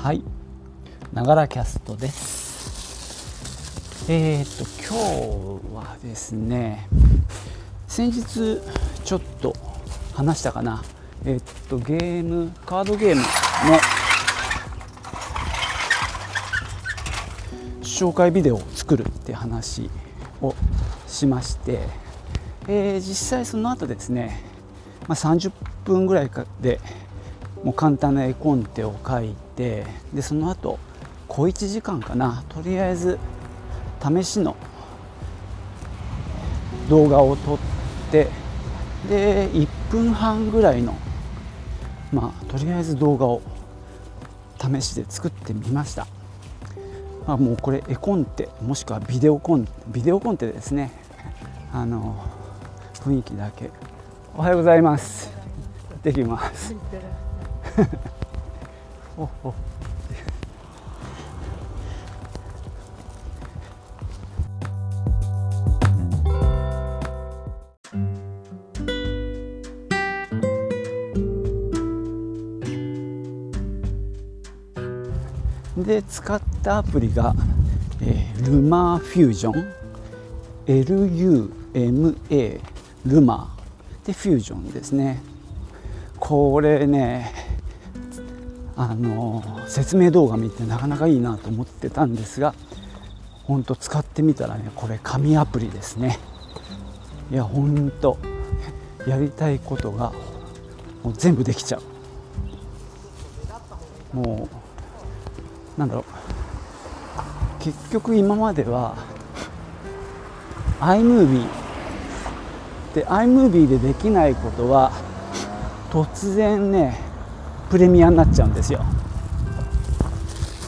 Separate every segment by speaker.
Speaker 1: はい。ながらキャストです。えー、っと今日はですね先日ちょっと話したかな。えー、っとゲームカードゲームの紹介ビデオを作るって話をしまして、えー、実際その後ですね、まあ、30分ぐらいかでもう簡単な絵コンテを書いてでその後小1時間かな。とりあえず試しの動画を撮ってで1分半ぐらいのまあとりあえず動画を試しで作ってみました、まあ、もうこれ絵コンテもしくはビデオコンビデオコンテですね。あの雰囲気だけ。おはようございます。できます。おお。で使ったアプリが、えー、ルマーフュージョン。LUMA ルマーでフュージョンですね。これねあの説明動画見てなかなかいいなと思ってたんですが本当使ってみたらねこれ紙アプリですね。いや本当やりたいことがもう全部できちゃう。もうなんだろう。結局今までは iMovie で iMovie でできないことは突然ねプレミアになっちゃうんですよ。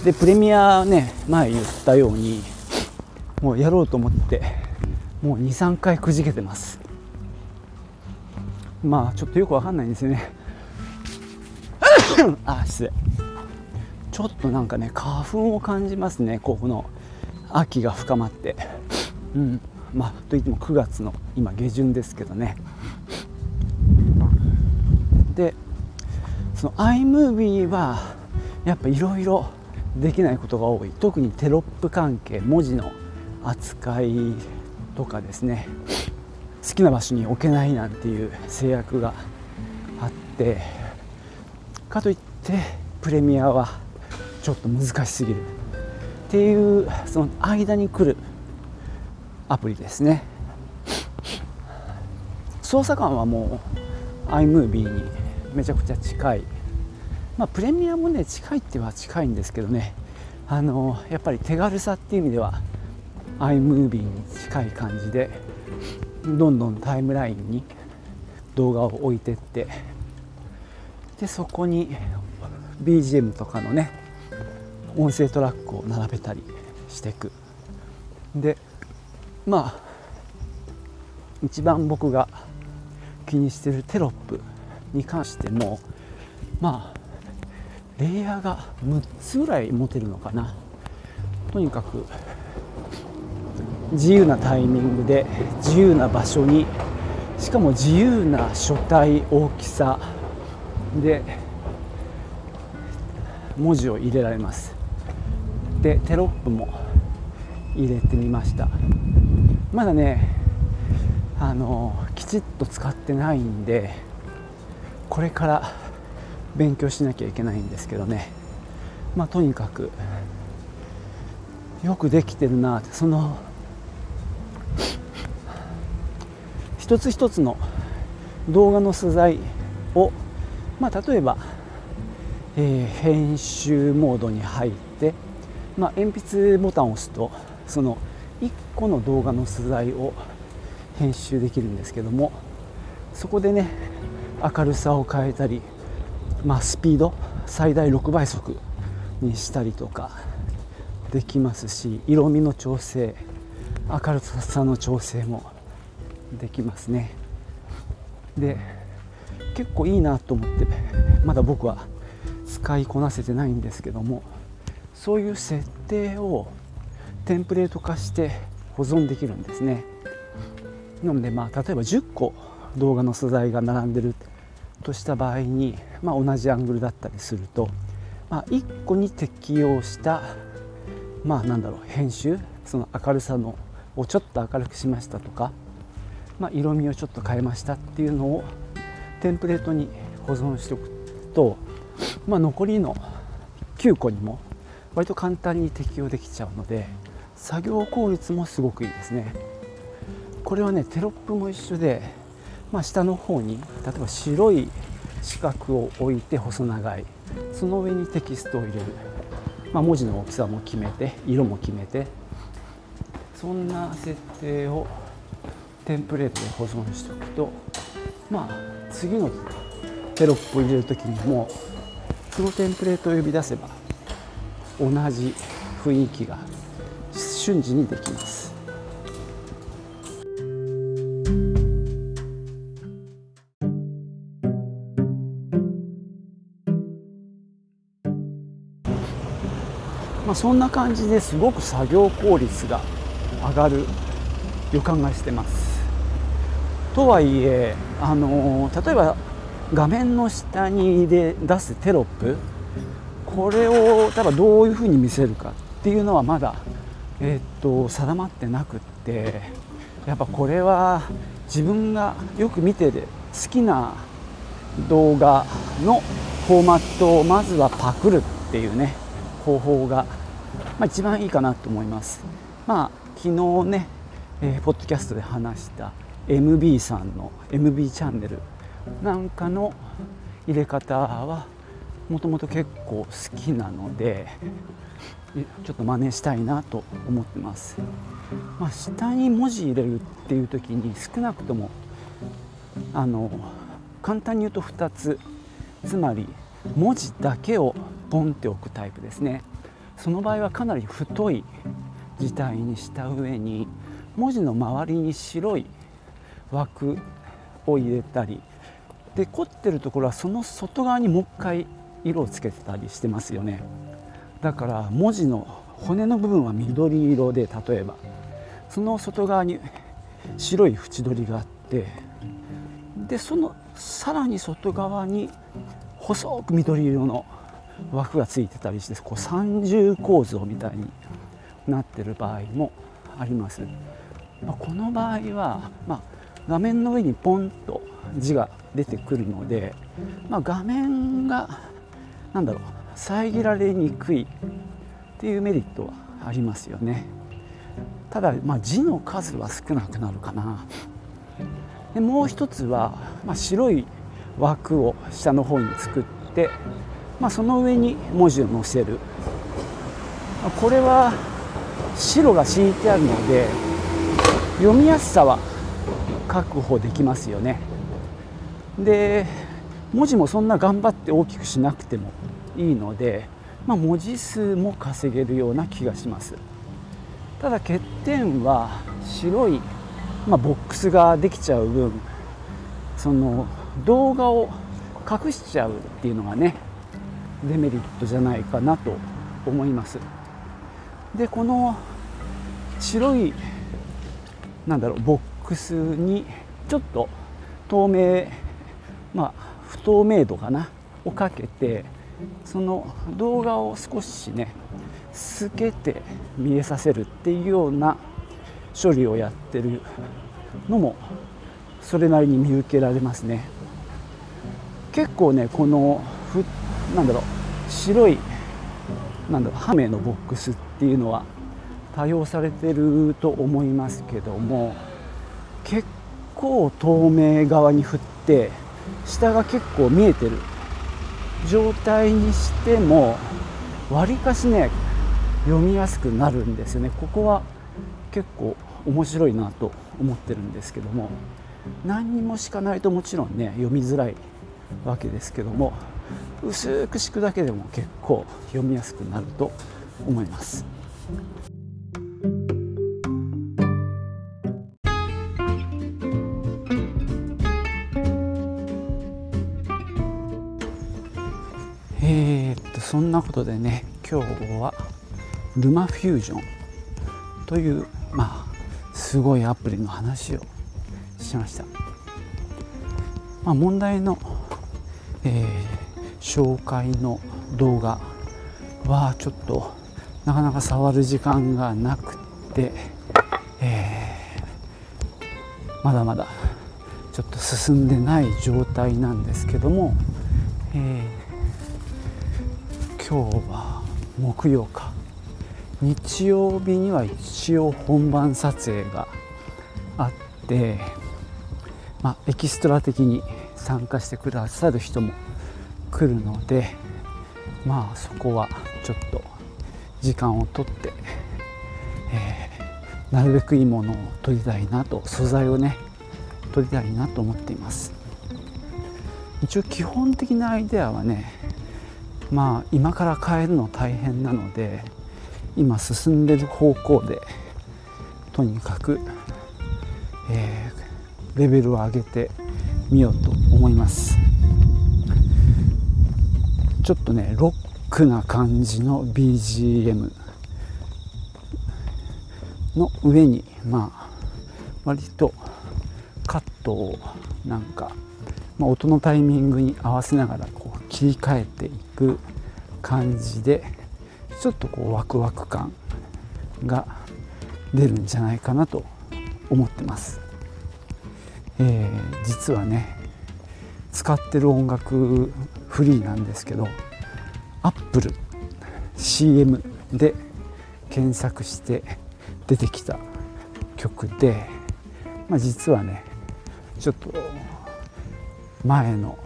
Speaker 1: でプレミアね前言ったようにもうやろうと思ってもう23回くじけてます。まあちょっとよくわかんないんですよね。あ失礼。ちょっとなんかね花粉を感じますね。ここの秋が深まって。うん。まあといっても9月の今下旬ですけどね。その iMovie はやっぱいろいろできないことが多い。特にテロップ関係文字の扱いとかですね。好きな場所に置けないなんていう制約があって。かといってプレミアはちょっと難しすぎる。っていうその間に来るアプリですね。操作感はもう iMovie にめちゃくちゃ近い、まあ、プレミアもね近いっては近いんですけどね。あのやっぱり手軽さっていう意味では iMovie に近い感じでどんどんタイムラインに動画を置いてってでそこに BGM とかのね音声トラックを並べたりしていく。でまあ一番僕が気にしてるテロップに関してもまあレイヤーが6つぐらい持てるのかな。とにかく自由なタイミングで自由な場所にしかも自由な書体大きさで文字を入れられます。でテロップも入れてみました。まだねあのきちっと使ってないんでこれから勉強しなきゃいけないんですけどね。まあとにかくよくできてるなってその一つ一つの動画の素材を、まあ、例えば、えー、編集モードに入って、まあ、鉛筆ボタンを押すとその1個の動画の素材を編集できるんですけどもそこでね明るさを変えたり、まあ、スピード最大6倍速にしたりとかできますし色味の調整明るさの調整もできますね。で結構いいなと思ってまだ僕は使いこなせてないんですけどもそういう設定をテンプレート化して保存できるんですね。なのでまあ例えば10個動画の素材が並んでるとした場合に、まあ、同じアングルだったりするとまあ、1個に適用したまあなんだろう編集その明るさのをちょっと明るくしましたとか、まあ、色味をちょっと変えましたっていうのをテンプレートに保存しておくと、まあ、残りの9個にも割と簡単に適用できちゃうので作業効率もすごくいいですね。これはねテロップも一緒で、まあ、下の方に例えば白い四角を置いて細長い。その上にテキストを入れる、まあ、文字の大きさも決めて色も決めて。そんな設定をテンプレートで保存しておくとまあ次のテロップを入れる時にもそのテンプレートを呼び出せば同じ雰囲気が瞬時にできます。まあ、そんな感じですごく作業効率が上がる予感がしてます。とはいえ、あの例えば画面の下にで出すテロップこれを例えばどういうふうに見せるかっていうのはまだ、えー、っと定まってなくってやっぱこれは自分がよく見てて好きな動画のフォーマットをまずはパクるっていうね方法がまあ、一番いいかなと思います。まあ、昨日ね、えー、ポッドキャストで話した MB さんの MB チャンネルなんかの入れ方はもともと結構好きなのでちょっと真似したいなと思ってます、まあ、下に文字入れるっていう時に少なくともあの簡単に言うと2つ。つまり文字だけをポンって置くタイプですね。その場合はかなり太い字体にした上に文字の周りに白い枠を入れたりで凝ってるところはその外側にもう一回色をつけてたりしてますよね。だから文字の骨の部分は緑色で例えばその外側に白い縁取りがあってでそのさらに外側に細く緑色の枠がついてたりしてこう三重構造みたいになってる場合もあります。まあ、この場合は、まあ、画面の上にポンと字が出てくるので、まあ、画面が何だろう遮られにくいっていうメリットはありますよね。ただ、ま、字の数は少なくなるかな。でもう一つは、ま、白い枠を下の方に作ってまあ、その上に文字を載せる。これは白が敷いてあるので読みやすさは確保できますよね。で文字もそんな頑張って大きくしなくてもいいので、まあ、文字数も稼げるような気がします。ただ欠点は白い、まあ、ボックスができちゃう分その動画を隠しちゃうっていうのがねデメリットじゃないかなと思います。でこの白いなんだろうボックスにちょっと透明まあ不透明度かなをかけてその動画を少しね透けて見えさせるっていうような処理をやってるのもそれなりに見受けられますね。結構ねこのなんだろう白いなんだろうハメのボックスっていうのは多用されてると思いますけども結構透明側に振って下が結構見えてる状態にしてもわりかしね読みやすくなるんですよね。ここは結構面白いなと思ってるんですけども何にも敷かないともちろんね読みづらいわけですけども薄く敷くだけでも結構読みやすくなると思います。えー、っとそんなことでね今日はルマフュージョンというまあすごいアプリの話をしました。まあ、問題の、えー、紹介の動画。はちょっとなかなか触る時間がなくて、えー、まだまだちょっと進んでない状態なんですけども、えー、今日は木曜か。日曜日には一応本番撮影があって、まあ、エキストラ的に参加してくださる人も来るのでまあそこはちょっと時間をとって、えー、なるべくいいものを撮りたいなと素材をね撮りたいなと思っています。一応基本的なアイデアはねまあ今から変えるの大変なので今進んでる方向でとにかく、えー、レベルを上げてみようと思います。ちょっとねロックな感じの BGM の上にまあ割とカットをなんか、まあ、音のタイミングに合わせながらこう切り替えていく感じでちょっとこうワクワク感が出るんじゃないかなと思ってます、えー、実はね使ってる音楽フリーなんですけど Apple CM で検索して出てきた曲で、まあ、実はねちょっと前の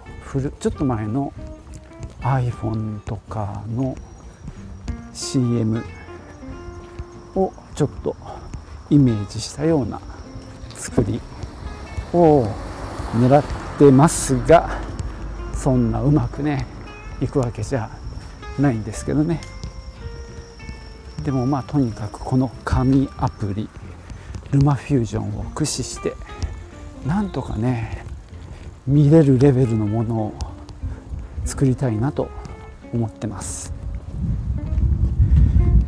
Speaker 1: ちょっと前の iPhone とかの CM をちょっとイメージしたような作りを狙ってますがそんなうまくねいくわけじゃないんですけどね。でもまあとにかくこの紙アプリルマフュージョンを駆使してなんとかね見れるレベルのものを作りたいなと思ってます。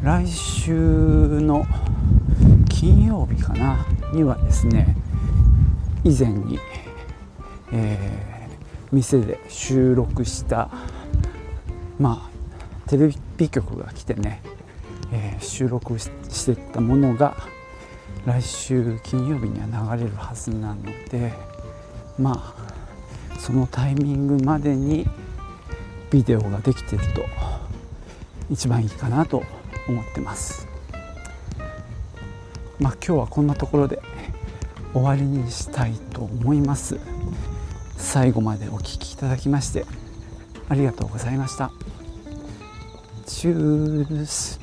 Speaker 1: 来週の金曜日かなにはですね以前に、えー、店で収録したまあテレビ局が来てね、えー、収録してたものが来週金曜日には流れるはずなのでまあそのタイミングまでにビデオができてると一番いいかなと思ってます。まあ今日はこんなところで終わりにしたいと思います。最後までお聴きいただきましてありがとうございました。チュース